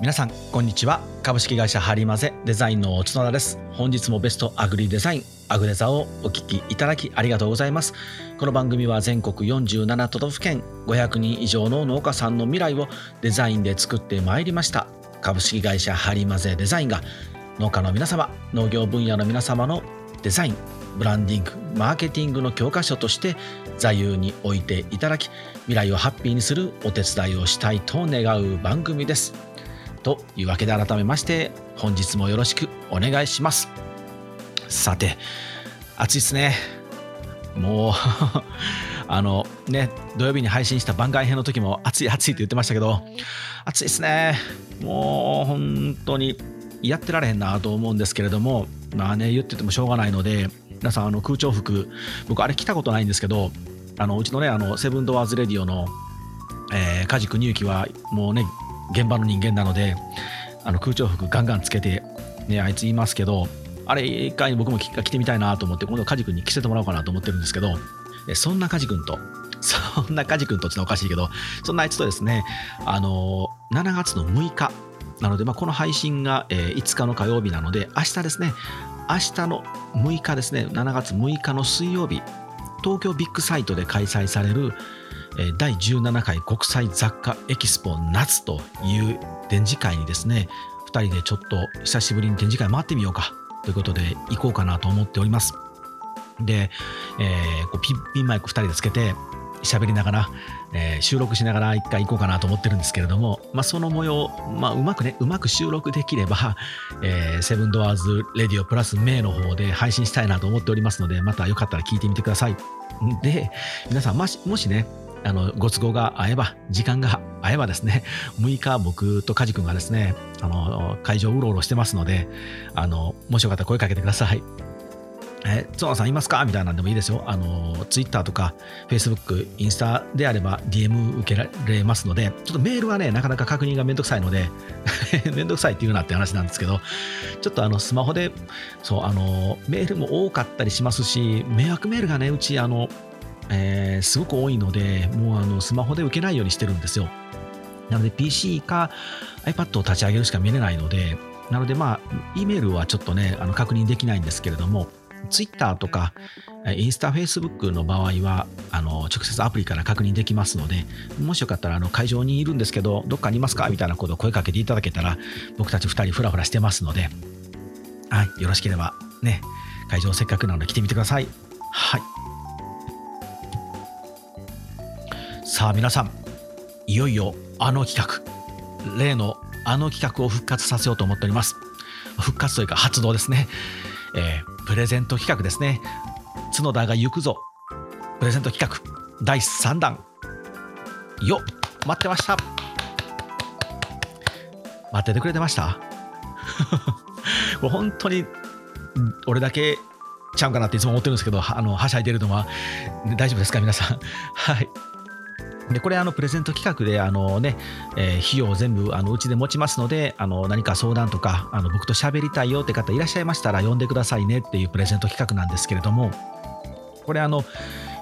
皆さんこんにちは。株式会社ハリマゼデザインの角田です。本日もベストアグリデザインアグデザをお聞きいただきありがとうございます。この番組は全国47都道府県500人以上の農家さんの未来をデザインで作ってまいりました。株式会社ハリマゼデザインが農家の皆様農業分野の皆様のデザインブランディングマーケティングの教科書として座右に置いていただき未来をハッピーにするお手伝いをしたいと願う番組です。というわけで改めまして本日もよろしくお願いします。さて暑いですね。もう あのね土曜日に配信した番外編の時も暑い暑いって言ってましたけど暑いですね。もう本当にやってられへんなと思うんですけれどもまあね言っててもしょうがないので皆さんあの空調服僕あれ着たことないんですけどあのうちのねあのセブンドアーズレディオの、えー、梶国行はもうね現場の人間なのであの空調服ガンガンつけて、ね、あいつ言いますけどあれ一回僕も着てみたいなと思って今度梶君に着せてもらおうかなと思ってるんですけどそんな梶君と そんな梶君とちょってのおかしいけどそんなあいつとですねあの7月の6日なので、まあ、この配信が、え5日の火曜日なので明日ですね明日の6日ですね7月6日の水曜日東京ビッグサイトで開催される第17回国際雑貨エキスポ夏という展示会にですね2人でちょっと久しぶりに展示会回ってみようかということで行こうかなと思っております。で、えー、こうピンピンマイク2人でつけて喋りながら、えー、収録しながら一回行こうかなと思ってるんですけれども、まあ、その模様、まあ、うまくねうまく収録できれば、えー、セブンドアーズレディオプラスメイの方で配信したいなと思っておりますのでまたよかったら聞いてみてください。で皆さんもしもしねあのご都合が合えば時間が合えばですね 6日僕と梶君がですねあの会場うろうろしてますのであのもしよかったら声かけてくださいえゾノさんいますか？みたいなんでもいいですよ。あの、ツイッターとか、フェイスブック、インスタであれば DM 受けられますので、ちょっとメールはね、なかなか確認がめんどくさいので、めんどくさいって言うなって話なんですけど、ちょっとあの、スマホで、そう、あの、メールも多かったりしますし、迷惑メールがね、うち、あの、えー、すごく多いので、もうあの、スマホで受けないようにしてるんですよ。なので、PC か iPad を立ち上げるしか見れないので、なので、まあ、E メールはちょっとね、あの確認できないんですけれども、ツイッターとか、インスタ、フェイスブックの場合は、あの直接アプリから確認できますので、もしよかったらあの会場にいるんですけど、どっかにいますか？みたいなことを声かけていただけたら、僕たち2人フラフラしてますので、はい、よろしければね、会場せっかくなので来てみてください。はい。さあ皆さん、いよいよあの企画、例のあの企画を復活させようと思っております。復活というか発動ですね。えー、プレゼント企画ですね。角田が行くぞ。プレゼント企画第3弾。よ待ってました。待っててくれてました？これ本当に俺だけちゃうかなっていつも思ってるんですけどあのはしゃいでるのは大丈夫ですか皆さん？はい。でこれあのプレゼント企画であの、ねえー、費用を全部あのうちで持ちますのであの何か相談とかあの僕と喋りたいよって方いらっしゃいましたら呼んでくださいねっていうプレゼント企画なんですけれどもこれあの、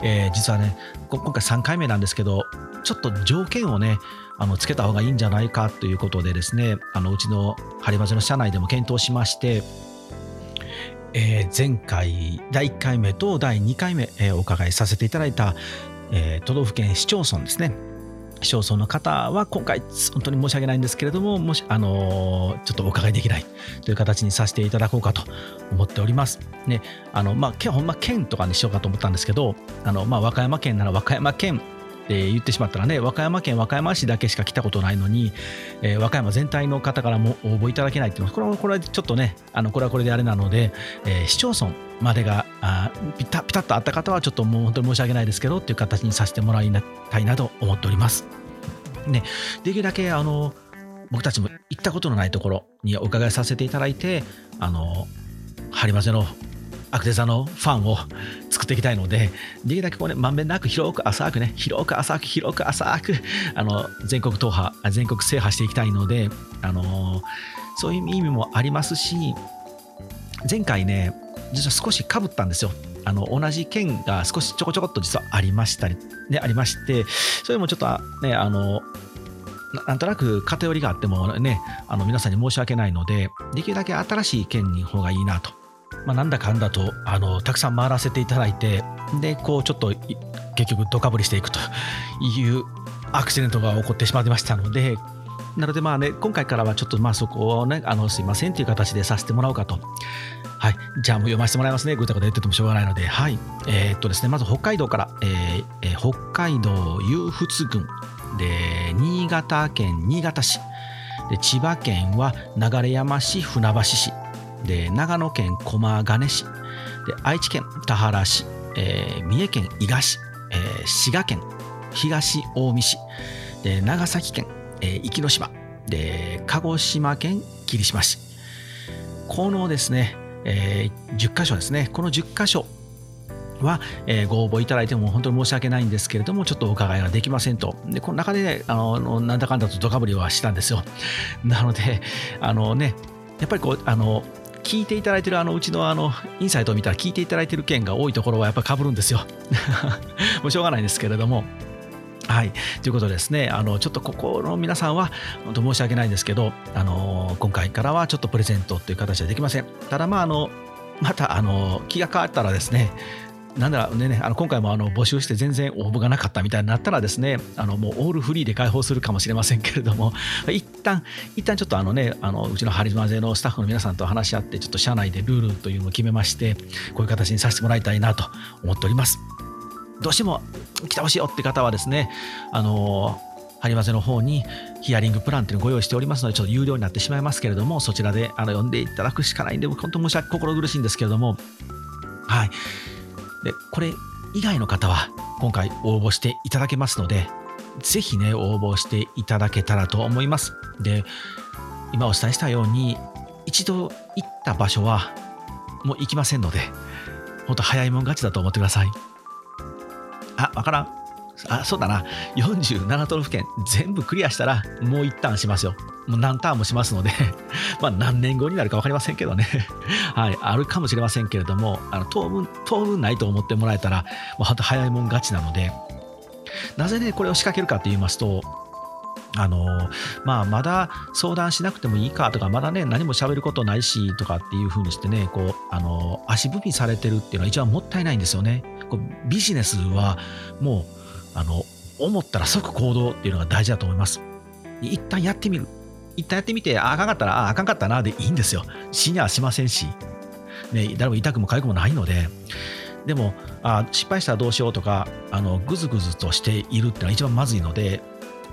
えー、実はね今回3回目なんですけどちょっと条件をねあのつけた方がいいんじゃないかということでですねあのうちのハリバジの社内でも検討しましてえー、前回第1回目と第2回目、え、お伺いさせていただいたえー、都道府県市町村ですね市町村の方は今回本当に申し訳ないんですけれどももしあのー、ちょっとお伺いできないという形にさせていただこうかと思っております。ねあのまあほんま県とかにしようかと思ったんですけどあの、まあ、和歌山県なら和歌山県って言ってしまったらね和歌山県和歌山市だけしか来たことないのに、えー、和歌山全体の方からも応募いただけないっていうのはこれはこれはちょっとねあのこれはこれであれなので、えー、市町村までがあピタピタッとあった方はちょっともう本当に申し訳ないですけどっていう形にさせてもらいたいなと思っております。ね、できるだけあの僕たちも行ったことのないところにお伺いさせていただいてあのハリマゼのアクテザのファンを作っていきたいので、できるだけこうね、まんべんなく広く浅くね、広く浅く広く浅く、あの、全国踏破、全国制覇していきたいので、あのそういう意味もありますし、前回ね、実は少しかぶったんですよ。あの同じ県が少しちょこちょこっと実はありましたり、ね、ありまして、それもちょっとね、あのなんとなく偏りがあってもねあの皆さんに申し訳ないのでできるだけ新しい県に方がいいなと、まあ、なんだかんだとあのたくさん回らせていただいてでこうちょっと結局ドカぶりしていくというアクシデントが起こってしまいましたのでなのでまあね今回からはちょっとまあそこをねあのすいませんという形でさせてもらおうかとはい。じゃあもう読ませてもらいますね。ぐたぐた言っててもしょうがないので。はい。えー、っとですね、まず北海道から、えーえー、北海道湧仏郡で、新潟県新潟市で、千葉県は流山市、船橋市で、長野県駒ヶ根市で、愛知県田原市、えー、三重県伊賀市、えー、滋賀県東近江市で、長崎県、えー、壱岐島で、鹿児島県霧島市。このですね、えー、10箇所ですねこの10箇所は、えー、ご応募いただいても本当に申し訳ないんですけれどもちょっとお伺いができませんと。でこの中で、ね、あのなんだかんだとドカぶりはしたんですよ。なのであのねやっぱりこうあの聞いていただいてるあのうちのあのインサイトを見たら聞いていただいてる件が多いところはやっぱかぶるんですよ。もうしょうがないんですけれども。はい、ということですね、あのちょっとここの皆さんは、本当申し訳ないんですけど、あの今回からはちょっとプレゼントという形はできません。ただ、まあ、あのまたあの気が変わったらですね、なんだろうね、あの今回もあの募集して全然応募がなかったみたいになったらですね、あのもうオールフリーで開放するかもしれませんけれども、一旦一旦ちょっとあのね、あのうちのハリマゼのスタッフの皆さんと話し合って、ちょっと社内でルールというのを決めまして、こういう形にさせてもらいたいなと思っております。どうしても来てほしいよって方はですね、あのハリマゼの方にヒアリングプランっていうのをご用意しておりますので、ちょっと有料になってしまいますけれども、そちらであの読んでいただくしかないんで、本当申し訳心苦しいんですけれども、はい。で、これ以外の方は今回応募していただけますので、ぜひね、応募していただけたらと思います。で、今お伝えしたように、一度行った場所はもう行きませんので、ほんと早いもん勝ちだと思ってください。あ、わからん。あ、そうだな。47都道府県全部クリアしたら、もう一旦しますよ。もう何ターンもしますので ま何年後になるか分かりませんけどね はい、あるかもしれませんけれども、あの当分、当分ないと思ってもらえたら、もう本当早いもん勝ちなので、なぜね、これを仕掛けるかと言いますと、あのまあ、まだ相談しなくてもいいかとか、まだね、何も喋ることないしとかっていうふうにしてね、こう、あの足踏みされてるっていうのは一番もったいないんですよね。こうビジネスはもう、あの、思ったら即行動っていうのが大事だと思います。一旦やってみる。一旦やってみて、ああかんかったら、ああかんかったなでいいんですよ。死にはしませんし、ね、誰も痛くも痒くもないので、でも、あ失敗したらどうしようとか、あのぐずぐずとしているっていうのは一番まずいので、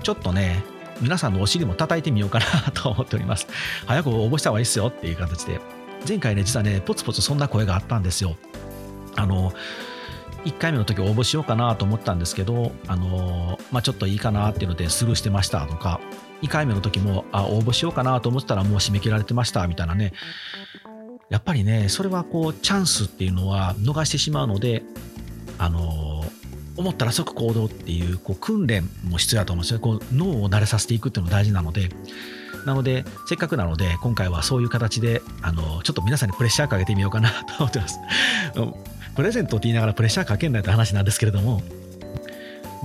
ちょっとね、皆さんのお尻も叩いてみようかな と思っております。早く応募した方がいいですよっていう形で。前回ね、実はね、ポツポツそんな声があったんですよ。あの、1回目の時応募しようかなと思ったんですけど、あのまあ、ちょっといいかなっていうのでスルーしてましたとか、2回目の時もあ応募しようかなと思ってたらもう締め切られてましたみたいなね、やっぱりね、それはこうチャンスっていうのは逃してしまうので、あの思ったら即行動っていうこう訓練も必要だと思うんですよ。こう脳を慣れさせていくっていうのが大事なので、なので、せっかくなので、今回はそういう形で、あのちょっと皆さんにプレッシャーかけてみようかなと思ってます。プレゼントって言いながらプレッシャーかけんないって話なんですけれども、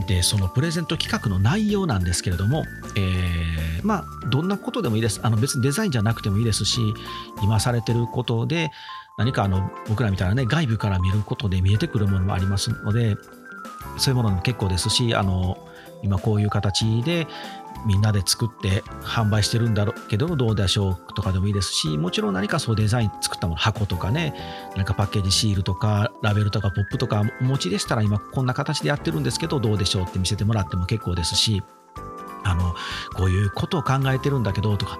で、そのプレゼント企画の内容なんですけれども、えー、まあ、どんなことでもいいです。あの別にデザインじゃなくてもいいですし、今されてることで、何かあの僕らみたいなね、外部から見ることで見えてくるものもありますので、そういうものも結構ですし、あの今こういう形でみんなで作って販売してるんだろうけどどうでしょうとかでもいいですしもちろん何かそうデザイン作ったもの箱とかねなんかパッケージシールとかラベルとかポップとかお持ちでしたら今こんな形でやってるんですけどどうでしょうって見せてもらっても結構ですしあのこういうことを考えてるんだけどとか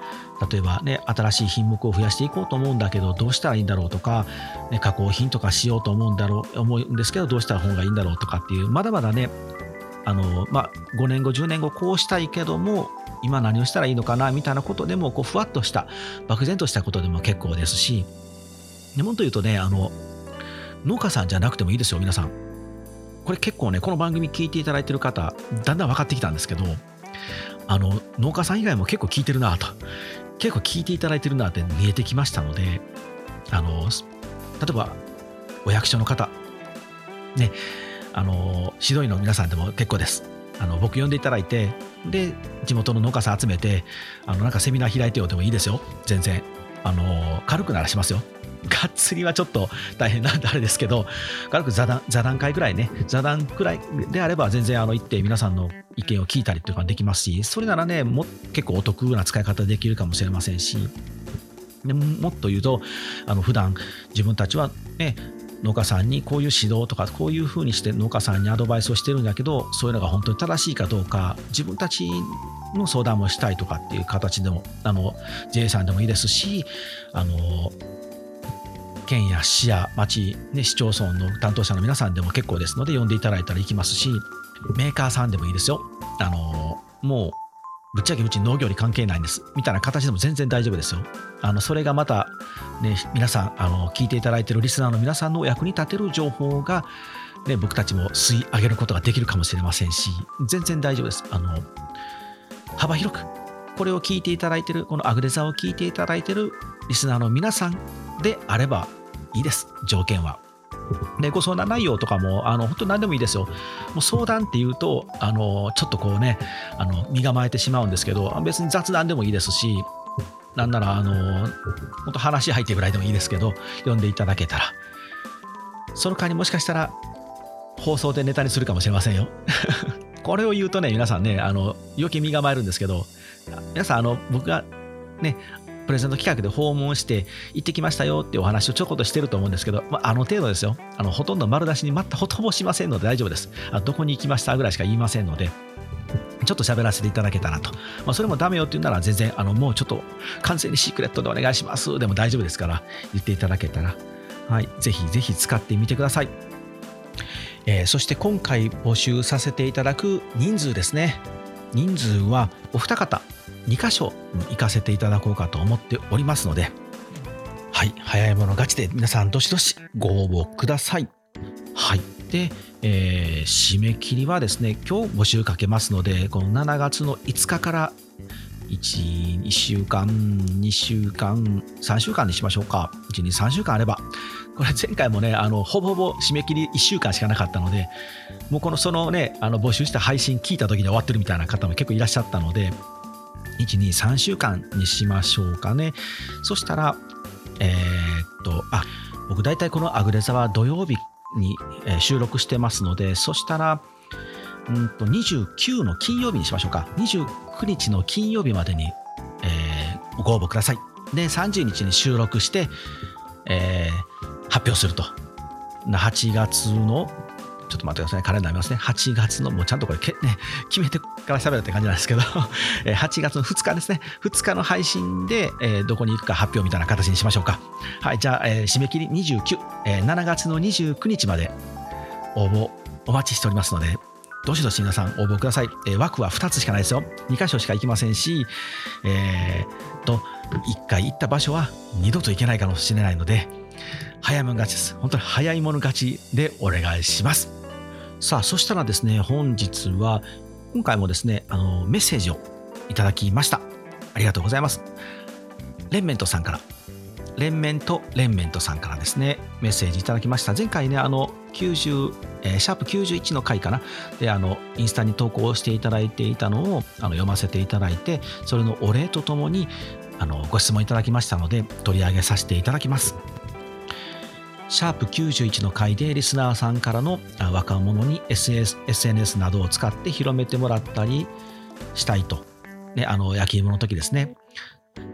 例えばね新しい品目を増やしていこうと思うんだけどどうしたらいいんだろうとか、ね、加工品とかしようと思うんだろう思うんですけどどうしたら本がいいんだろうとかっていうまだまだねあの、まあ、5年後10年後こうしたいけども今何をしたらいいのかなみたいなことでもこうふわっとした漠然としたことでも結構ですしもっと言うとねあの農家さんじゃなくてもいいですよ皆さん。これ結構ねこの番組聞いていただいてる方だんだん分かってきたんですけどあの農家さん以外も結構聞いてるなと。結構聞いていただいてるなって見えてきましたのであの例えばお役所の方。ね。あの指導員の皆さんでも結構です。あの僕呼んでいただいてで地元の農家さん集めてあのなんかセミナー開いてよでもいいですよ。全然。あの軽くならしますよ。がっつりはちょっと大変なんであれですけど軽く座談座談会ぐらいね座談くらいであれば全然あの行って皆さんの意見を聞いたりとかできますしそれならねも結構お得な使い方できるかもしれませんしでもっと言うとあの普段自分たちはね農家さんにこういう指導とかこういうふうにして農家さんにアドバイスをしてるんだけどそういうのが本当に正しいかどうか自分たちの相談もしたいとかっていう形でもあの JA さんでもいいですしあの県や市や町、ね、市町村の担当者の皆さんでも結構ですので呼んでいただいたら行きますしメーカーさんでもいいですよ。あのもうぶっちゃけうち農業に関係ないんですみたいな形でも全然大丈夫ですよ。あのそれがまた、ね、皆さんあの聞いていただいているリスナーの皆さんのお役に立てる情報が、ね、僕たちも吸い上げることができるかもしれませんし全然大丈夫です。あの幅広くこれを聞いていただいているこのアグレザーを聞いていただいているリスナーの皆さんであればいいです条件は。でご相談内容とかもあの本当に何でもいいですよ。もう相談っていうとあのちょっとこうねあの身構えてしまうんですけど別に雑談でもいいですしなんならあの本当話入ってぐらいでもいいですけど読んでいただけたらその間にもしかしたら放送でネタにするかもしれませんよ。これを言うとね皆さんねあの余計身構えるんですけど皆さんあの僕がねプレゼント企画で訪問して行ってきましたよってお話をちょこっとしてると思うんですけど、まあ、あの程度ですよあのほとんど丸出しに全くほとぼしませんので大丈夫ですあどこに行きましたぐらいしか言いませんのでちょっと喋らせていただけたらと。まあ、それもダメよって言うなら全然、あの、もうちょっと完全にシークレットでお願いしますでも大丈夫ですから言っていただけたら、はい、ぜひぜひ使ってみてください。えー、そして今回募集させていただく人数ですね。人数はお二方2箇所行かせていただこうかと思っておりますので、はい、早い者勝ちで皆さんどしどしご応募ください。はい。で、えー、締め切りはですね、今日募集かけますので、この7月の5日から1、2週間、2週間、3週間にしましょうか。1、2、3週間あれば。これ前回もね、あの、ほぼほぼ締め切り1週間しかなかったので、もうこの、そのね、あの、募集した配信聞いた時に終わってるみたいな方も結構いらっしゃったので、1、2、3週間にしましょうかね。そしたら、えー、っと、あ、僕大体このアグレザは土曜日に収録してますので、そしたら、うんと29の金曜日にしましょうか。29日の金曜日までに、えー、ご応募ください。で、30日に収録して、えー、発表すると。8月のちょっと待ってください、カレンダー見ますね。8月の、もうちゃんとこれけ、ね、決めてから喋るって感じなんですけど、8月の2日ですね。2日の配信で、えー、どこに行くか発表みたいな形にしましょうか。はい、じゃあ、えー、締め切り29、えー、7月の29日まで応募お待ちしておりますので、どしどし皆さん応募ください。えー、枠は2つしかないですよ。2箇所しか行きませんし、えー、と、1回行った場所は二度と行けないかもしれないので、早い者勝ちです。本当に早い者勝ちでお願いします。さあ、そしたらですね、本日は、今回もですね、あの、メッセージをいただきました。ありがとうございます。レンメントさんから、レンメントレンメントさんからですね、メッセージいただきました。前回ね、あの、90、えー、シャープ91の回かな。で、あの、インスタに投稿していただいていたのをあの読ませていただいて、それのお礼とともに、あの、ご質問いただきましたので、取り上げさせていただきます。シャープ91の回でリスナーさんからの若者に SNS, SNS などを使って広めてもらったりしたいと、ね、あの焼き芋の時ですね。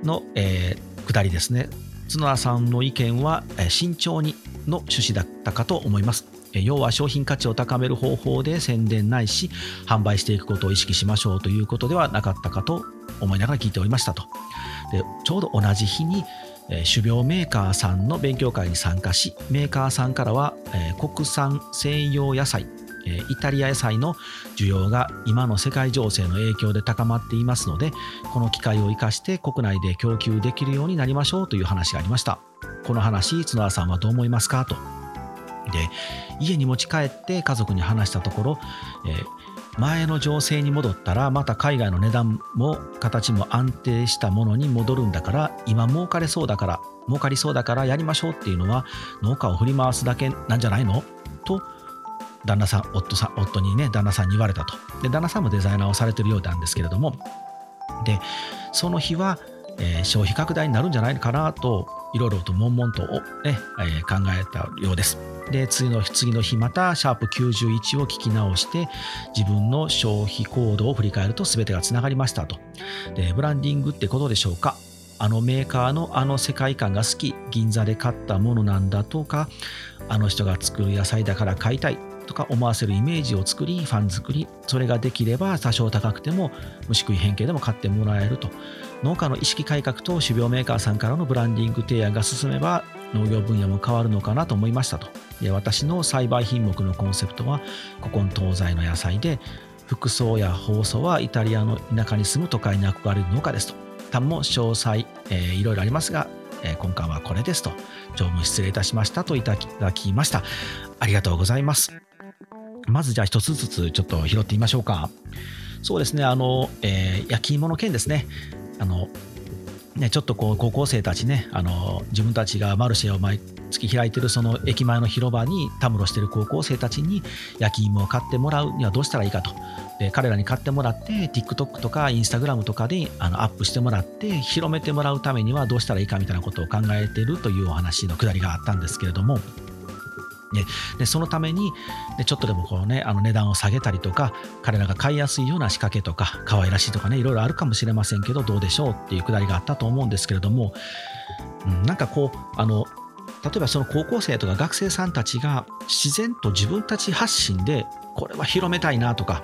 の、えー、下りですね。角田さんの意見は慎重にの趣旨だったかと思います。要は商品価値を高める方法で宣伝ないし販売していくことを意識しましょうということではなかったかと思いながら聞いておりましたと。でちょうど同じ日に種苗メーカーさんの勉強会に参加しメーカーさんからは国産西洋野菜イタリア野菜の需要が今の世界情勢の影響で高まっていますのでこの機会を生かして国内で供給できるようになりましょうという話がありました。この話角田さんはどう思いますか？と。で家に持ち帰って家族に話したところ、えー、前の情勢に戻ったらまた海外の値段も形も安定したものに戻るんだから今儲かれそうだから儲かりそうだからやりましょうっていうのは農家を振り回すだけなんじゃないの？と旦那さん夫さん夫にね旦那さんに言われたと。で旦那さんもデザイナーをされてるようなんですけれども。でその日は、えー、消費拡大になるんじゃないかなといろいろと悶々と、ねえー、考えたようです。で次の次の日またシャープ91を聞き直して自分の消費行動を振り返ると全てがつながりましたと。でブランディングってことでしょうか？あのメーカーのあの世界観が好き銀座で買ったものなんだとかあの人が作る野菜だから買いたいとか思わせるイメージを作りファン作りそれができれば多少高くても虫食い変形でも買ってもらえると。農家の意識改革と種苗メーカーさんからのブランディング提案が進めば農業分野も変わるのかなと思いましたと。で私の栽培品目のコンセプトは古今東西の野菜で服装や包装はイタリアの田舎に住む都会に憧れる農家ですと。単も詳細、えー、いろいろありますが、えー、今回はこれですと。常務失礼いたしましたといただきました。ありがとうございます。まずじゃあ一つずつちょっと拾ってみましょうか。そうですねあの、えー、焼き芋の件ですね。あのね、ちょっとこう高校生たちねあの自分たちがマルシェを毎月開いてるその駅前の広場にたむろしてる高校生たちに焼き芋を買ってもらうにはどうしたらいいかと。で彼らに買ってもらって TikTok とか Instagram とかであのアップしてもらって広めてもらうためにはどうしたらいいかみたいなことを考えてるというお話のくだりがあったんですけれどもででそのためにでちょっとでもこう、ね、あの値段を下げたりとか彼らが買いやすいような仕掛けとか可愛らしいとかねいろいろあるかもしれませんけどどうでしょうっていうくだりがあったと思うんですけれども、うん、なんかこうあの例えばその高校生とか学生さんたちが自然と自分たち発信でこれは広めたいなとか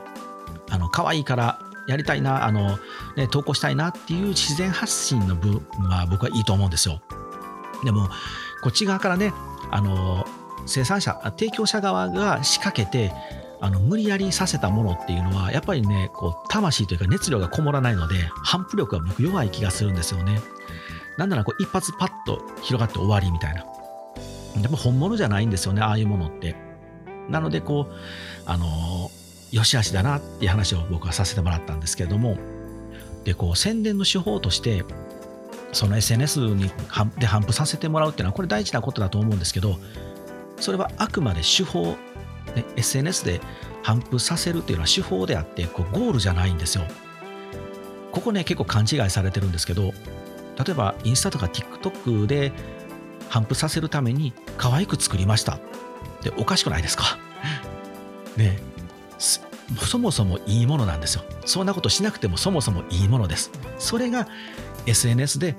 あの可愛いからやりたいなあの、ね、投稿したいなっていう自然発信の部分は僕はいいと思うんですよ。でもこっち側からねあの生産者提供者側が仕掛けてあの無理やりさせたものっていうのはやっぱりねこう魂というか熱量がこもらないので反復力が僕弱い気がするんですよね。なんならこう一発パッと広がって終わりみたいな。でも本物じゃないんですよねああいうものって。なのでこうあのよしあしだなっていう話を僕はさせてもらったんですけれども。でこう宣伝の手法としてその SNS にで反布させてもらうっていうのはこれ大事なことだと思うんですけどそれはあくまで手法、ね、SNS で反布させるっていうのは手法であってこうゴールじゃないんですよ。ここね結構勘違いされてるんですけど例えばインスタとか TikTok で反布させるために可愛く作りました。っておかしくないですか？ね。そもそもいいものなんですよ。そんなことしなくてもそもそもいいものです。それが SNS で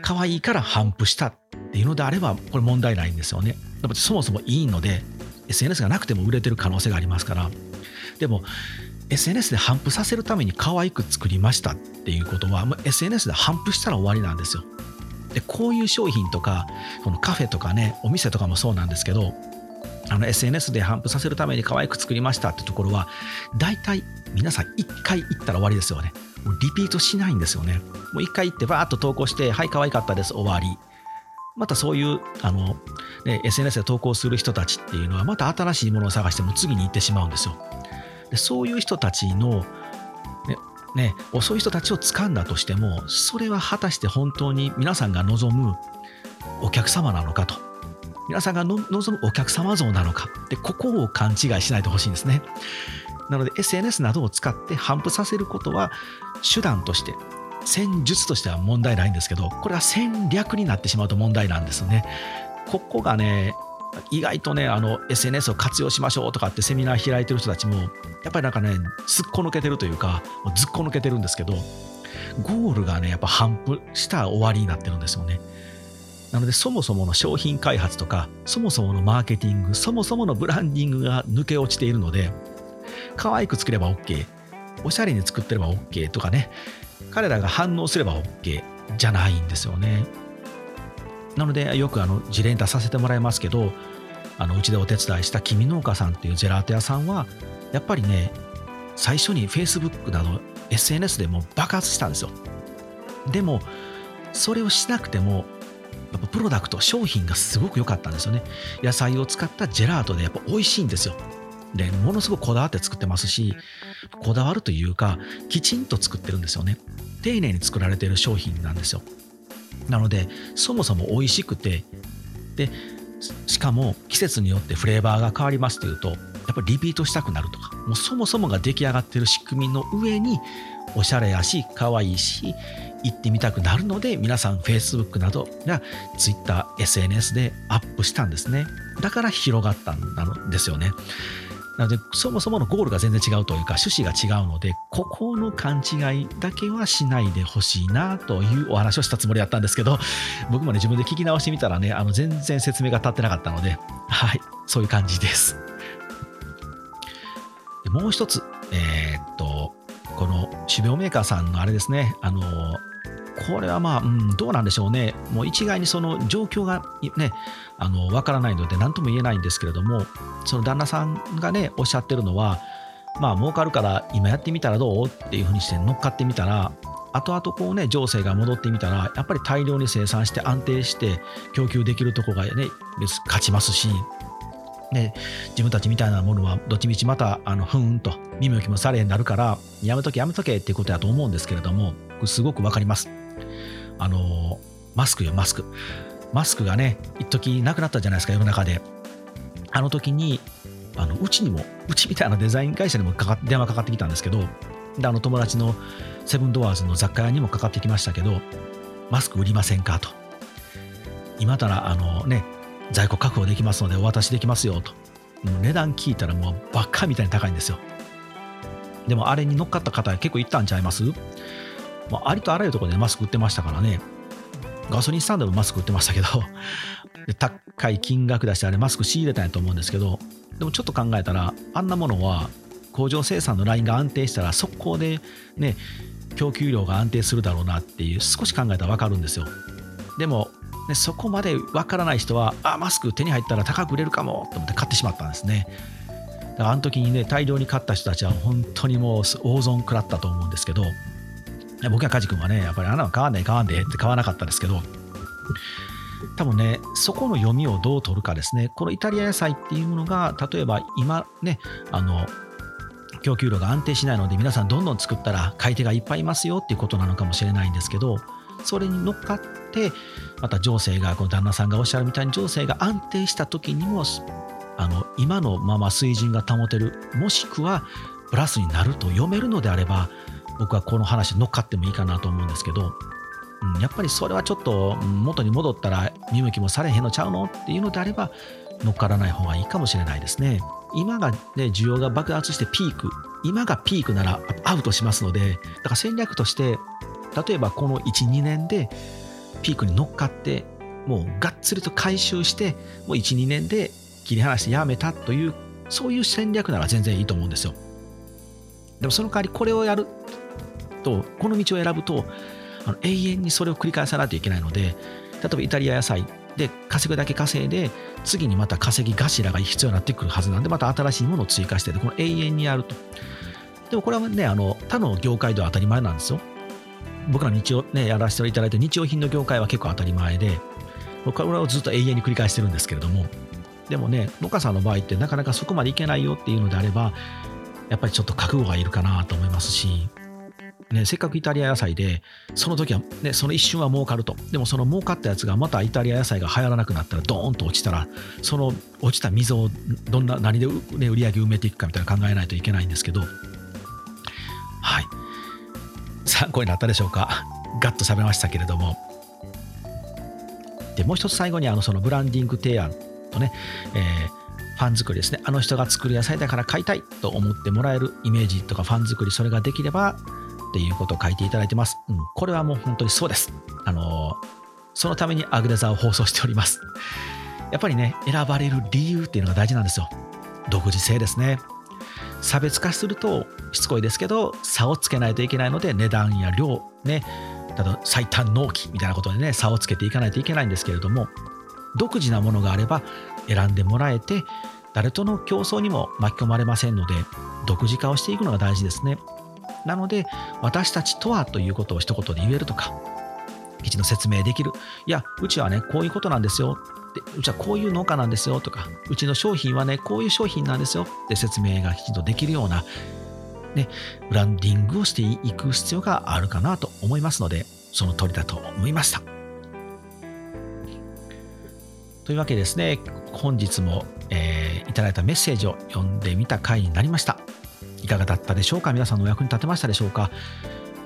可愛いから反布した。っていうのであればこれ問題ないんですよね。そもそもいいので SNS がなくても売れてる可能性がありますから。でも SNS で反布させるために可愛く作りましたっていうことはもう SNS で反布したら終わりなんですよ。でこういう商品とかこのカフェとかねお店とかもそうなんですけどあの SNS で反布させるために可愛く作りましたってところは大体皆さん1回行ったら終わりですよね。リピートしないんですよね。もう1回行ってバーッと投稿してはい可愛かったです終わり。またそういうあの、ね、SNS で投稿する人たちっていうのはまた新しいものを探しても次に行ってしまうんですよ。でそういう人たちのねね、そうい人たちを掴んだとしてもそれは果たして本当に皆さんが望むお客様なのかと。皆さんが望むお客様像なのか。でここを勘違いしないでほしいんですね。なので SNS などを使って反布させることは手段として戦術としては問題ないんですけどこれは戦略になってしまうと問題なんですよね。ここがね意外とねあの SNS を活用しましょうとかってセミナー開いてる人たちもやっぱりなんかねすっこ抜けてるというかずっこ抜けてるんですけどゴールがねやっぱ反復した終わりになってるんですよね。なのでそもそもの商品開発とかそもそものマーケティングそもそものブランディングが抜け落ちているので可愛く作れば OK おしゃれに作ってれば OK とかね彼らが反応すれば OK じゃないんですよね。なのでよくあの事例に出させてもらいますけどあのうちでお手伝いした君農家さんっていうジェラート屋さんはやっぱりね最初に Facebook など SNS でも爆発したんですよ。でもそれをしなくてもやっぱプロダクト商品がすごく良かったんですよね。野菜を使ったジェラートでやっぱ美味しいんですよ。でものすごくこだわって作ってますしこだわるというかきちんと作ってるんですよね。丁寧に作られてる商品なんですよ。なのでそもそも美味しくてでしかも季節によってフレーバーが変わりますというとやっぱりリピートしたくなるとかもうそもそもが出来上がってる仕組みの上におしゃれやし可愛いし行ってみたくなるので皆さん Facebook などや TwitterSNS でアップしたんですね。だから広がったんですよね。なのでそもそものゴールが全然違うというか趣旨が違うのでここの勘違いだけはしないでほしいなというお話をしたつもりだったんですけど僕もね自分で聞き直してみたらねあの全然説明が立ってなかったのではいそういう感じです。でもう一つえー、っとこの種苗メーカーさんのあれですねあのこれはまあ、うん、どうなんでしょうね、もう一概にその状況がね、あの分からないので、何とも言えないんですけれども、その旦那さんがね、おっしゃってるのは、まあ、儲かるから今やってみたらどうっていうふうにして乗っかってみたら、後々こうね、情勢が戻ってみたら、やっぱり大量に生産して安定して供給できるとこがね、勝ちますし、ね、自分たちみたいなものはどっちみちまたあのふーんと耳置きもされへんなるからやめとけやめとけっていうことだと思うんですけれどもすごく分かります。あのマスクよマスク。マスクがね一時なくなったじゃないですか世の中で。あの時にあのうちにもうちみたいなデザイン会社にもかか電話かかってきたんですけどであの友達のセブンドアーズの雑貨屋にもかかってきましたけどマスク売りませんかと。今ならあのね在庫確保できますのでお渡しできますよと。値段聞いたらもうバカみたいに高いんですよ。でもあれに乗っかった方結構いったんちゃいます？まあ、ありとあらゆるところでマスク売ってましたからね。ガソリンスタンドでもマスク売ってましたけど 高い金額出してあれマスク仕入れたんやと思うんですけど、でもちょっと考えたら、あんなものは工場生産のラインが安定したら、速攻でね、供給量が安定するだろうなっていう、少し考えたら分かるんですよ。でも、ね、そこまで分からない人は、あ、マスク手に入ったら高く売れるかもと思って買ってしまったんですね。だからあの時にね、大量に買った人たちは本当にもう大損食らったと思うんですけど、僕や梶君はね、やっぱりあなたは買わんねえ買わんでって買わなかったですけど、多分ね、そこの読みをどう取るかですね。このイタリア野菜っていうものが、例えば今ね、あの、供給量が安定しないので皆さんどんどん作ったら買い手がいっぱいいますよっていうことなのかもしれないんですけどそれに乗っかってまた情勢がこの旦那さんがおっしゃるみたいに情勢が安定した時にもあの今のまま水準が保てるもしくはプラスになると読めるのであれば僕はこの話乗っかってもいいかなと思うんですけど、うん、やっぱりそれはちょっと元に戻ったら見向きもされへんのちゃうのっていうのであれば乗っからない方がいいかもしれないですね。今がね、需要が爆発してピーク、今がピークならアウトしますので、だから戦略として、例えばこの1、2年でピークに乗っかって、もうがっつりと回収して、もう1、2年で切り離してやめたという、そういう戦略なら全然いいと思うんですよ。でもその代わりこれをやるとこの道を選ぶとあの永遠にそれを繰り返さないといけないので例えばイタリア野菜で稼ぐだけ稼いで次にまた稼ぎ頭が必要になってくるはずなんでまた新しいものを追加してこの永遠にやると。でもこれはねあの他の業界では当たり前なんですよ。僕ら日曜ねやらせていただいて日用品の業界は結構当たり前で僕はずっと永遠に繰り返してるんですけれども。でもね農家さんの場合ってなかなかそこまでいけないよっていうのであればやっぱりちょっと覚悟がいるかなと思いますし。ね、せっかくイタリア野菜で、その時は、ね、その一瞬は儲かると。でもその儲かったやつがまたイタリア野菜が流行らなくなったらドーンと落ちたら、その落ちた溝をどんな、何で、ね、売り上げ埋めていくかみたいな考えないといけないんですけど、はい。参考になったでしょうか。ガッと喋りましたけれども。で、もう一つ最後にあのそのブランディング提案とね、えーファン作りですね。あの人が作る野菜だから買いたいと思ってもらえるイメージとかファン作り、それができればっていうことを書いていただいてます。うん、これはもう本当にそうです。あのそのためにアグレザーを放送しております。やっぱりね、選ばれる理由っていうのが大事なんですよ。独自性ですね。差別化するとしつこいですけど、差をつけないといけないので、値段や量、ね、ただ最短納期みたいなことでね、差をつけていかないといけないんですけれども、独自なものがあれば選んでもらえて、誰との競争にも巻き込まれませんので、独自化をしていくのが大事ですね。なので、私たちとはということを一言で言えるとか、きちんと説明できる。いや、うちはね、こういうことなんですよ。でうちはこういう農家なんですよとか、うちの商品はね、こういう商品なんですよって説明がきちんとできるような、ね、ブランディングをしていく必要があるかなと思いますので、その通りだと思いました。というわけですね、本日も、えー、いただいたメッセージを読んでみた回になりましたいかがだったでしょうか？皆さんのお役に立てましたでしょうか？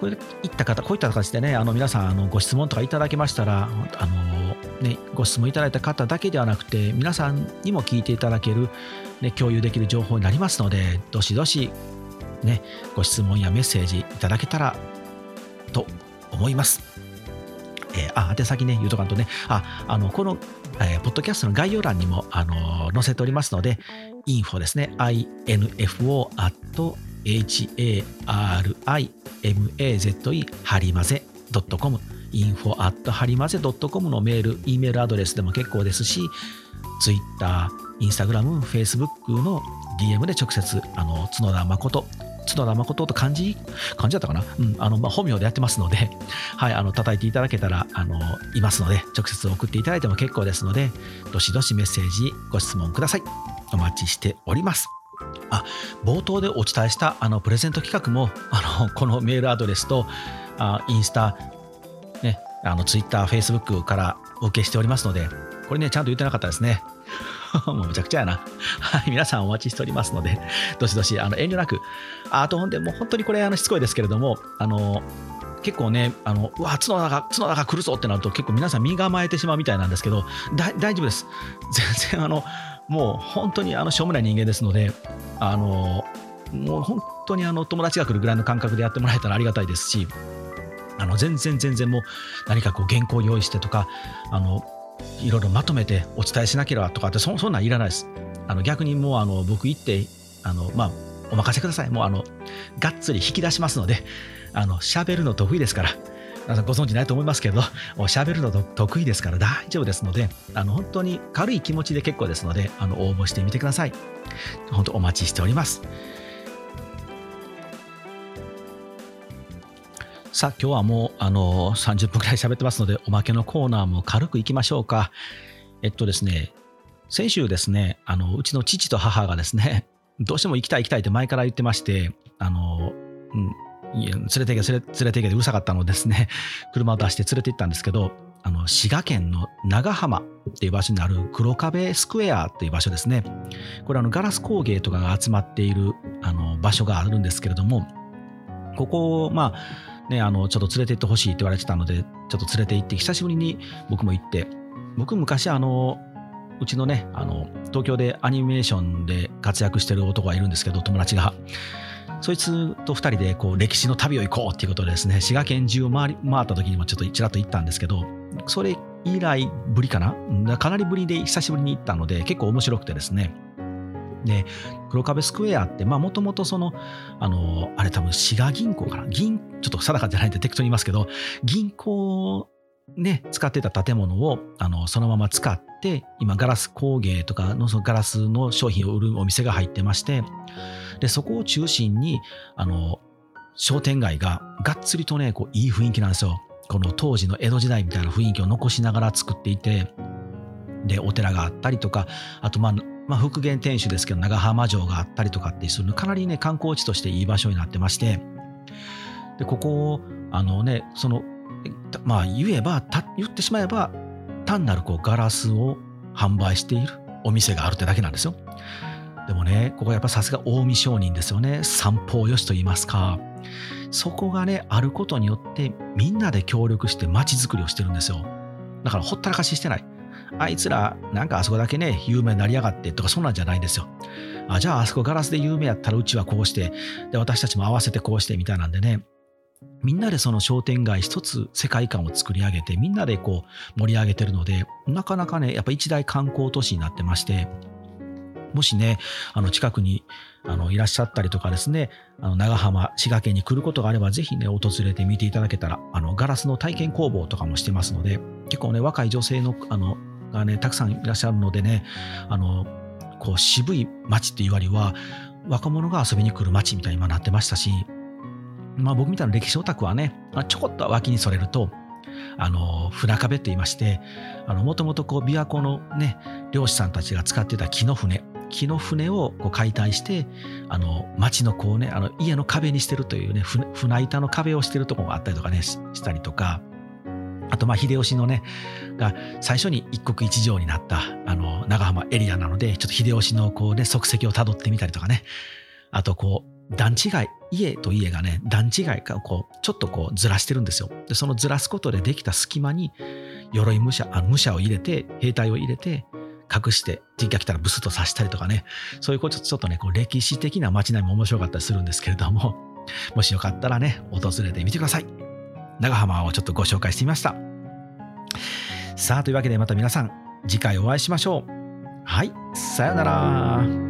これいった方こういった形でねあの皆さんあのご質問とかいただけましたらあの、ね、ご質問いただいた方だけではなくて皆さんにも聞いていただける、ね、共有できる情報になりますのでどしどし、ね、ご質問やメッセージいただけたらと思います。えー、あ、宛先ね、言うとかんとね、あ、あの、この、えー、ポッドキャストの概要欄にも、あの載せておりますので、info ですね。Info at harimaze ハリマゼ .com info at ハリマゼ .com のメール、E メールアドレスでも結構ですし、Twitter、Instagram、Facebook の DM で直接、あの、角田誠、角田誠と漢字、漢字だったかな？うん、あの、まあ、本名でやってますので、はい、あの、叩いていただけたら、あの、いますので、直接送っていただいても結構ですので、どしどしメッセージ、ご質問ください。お待ちしております。あ冒頭でお伝えしたあのプレゼント企画もあのこのメールアドレスとあインスタ、ね、あのツイッター、フェイスブックからお受けしておりますので、これね、ちゃんと言ってなかったですね。もうむちゃくちゃやな。はい、皆さんお待ちしておりますので、どしどしあの遠慮なく。あとほんで、もう本当にこれあのしつこいですけれども、あの結構ね、あのうわ、角田が、角田が来るぞってなると、結構皆さん身構えてしまうみたいなんですけど、大丈夫です。全然あの、もう本当にあのしょうもない人間ですので、あのもう本当にあの友達が来るぐらいの感覚でやってもらえたらありがたいですし、あの全然全然もう何かこう原稿用意してとか、あのいろいろまとめてお伝えしなければとかってそそんなんいらないです。あの逆にもうあの僕行ってあのまあお任せください。もうあのがっつり引き出しますので、あの喋るの得意ですから。皆さんご存知ないと思いますけど、喋るの得意ですから大丈夫ですので、あの本当に軽い気持ちで結構ですので、あの応募してみてください。本当お待ちしております。さあ、今日はもうあの30分くらい喋ってますので、おまけのコーナーも軽くいきましょうか。えっとですね、先週ですね、あのうちの父と母がですね、どうしても行きたい行きたいって前から言ってまして、あの、うん、連れて行け連れて行けてうるさかったのですね。車を出して連れて行ったんですけどあの滋賀県の長浜っていう場所にある黒壁スクエアっていう場所ですね。これあのガラス工芸とかが集まっているあの場所があるんですけれどもここをまあねあのちょっと連れて行ってほしいって言われてたのでちょっと連れて行って久しぶりに僕も行って僕昔あのうちのねあの東京でアニメーションで活躍してる男がいるんですけど友達が。そいつと2人でこう歴史の旅を行こうっていうことでですね、滋賀県中を回り回った時にもちょっとちらっと行ったんですけど、それ以来ぶりかな？かなりぶりで久しぶりに行ったので結構面白くてですね。で、黒壁スクエアって、もともとその、あの、あれ多分滋賀銀行かな？銀、ちょっと定かじゃないんで適当に言いますけど、銀行ね、使ってた建物をあのそのまま使って、今ガラス工芸とかのそのガラスの商品を売るお店が入ってまして、でそこを中心にあの商店街ががっつりとね、こういい雰囲気なんですよ。この当時の江戸時代みたいな雰囲気を残しながら作っていて、で、お寺があったりとか、あとまあ、まあ、復元天守ですけど、長浜城があったりとかっていう、かなりね、観光地としていい場所になってまして、で、ここを、あのね、そのまあ言えば言ってしまえば単なるこうガラスを販売しているお店があるってだけなんですよ。でもねここやっぱさすが近江商人ですよね。三方よしと言いますか。そこがねあることによってみんなで協力して街づくりをしてるんですよ。だからほったらかししてない。あいつらなんかあそこだけね有名になりやがってとかそんなんじゃないんですよ。あじゃああそこガラスで有名やったらうちはこうしてで私たちも合わせてこうしてみたいなんでね。みんなでその商店街一つ世界観を作り上げてみんなでこう盛り上げてるのでなかなかねやっぱ一大観光都市になってましてもしねあの近くにあのいらっしゃったりとかですねあの長浜滋賀県に来ることがあればぜひね訪れてみていただけたらあのガラスの体験工房とかもしてますので結構ね若い女性のあのがねたくさんいらっしゃるのでねあのこう渋い街っていうよりは若者が遊びに来る街みたいに今なってましたしまあ、僕みたいな歴史オタクはね、ちょこっと脇にそれると、あの船壁って言いましてあのもともとこう琵琶湖のね漁師さんたちが使ってた木の船木の船をこう解体してあの町のこうねあの家の壁にしてるというね船板の壁をしてるところがあったりとかねしたりとかあとまあ秀吉のねが最初に一国一城になったあの長浜エリアなのでちょっと秀吉のこうね足跡をたどってみたりとかねあとこう段違い家と家がね段違いがこうちょっとこうずらしてるんですよ。でそのずらすことでできた隙間に鎧武者あ武者を入れて兵隊を入れて隠して敵が来たらブスッと刺したりとかね。そういうことちょっとねこう歴史的な街並みも面白かったりするんですけれども もしよかったらね訪れてみてください。長浜をちょっとご紹介してみました。さあというわけでまた皆さん次回お会いしましょう。はいさようなら。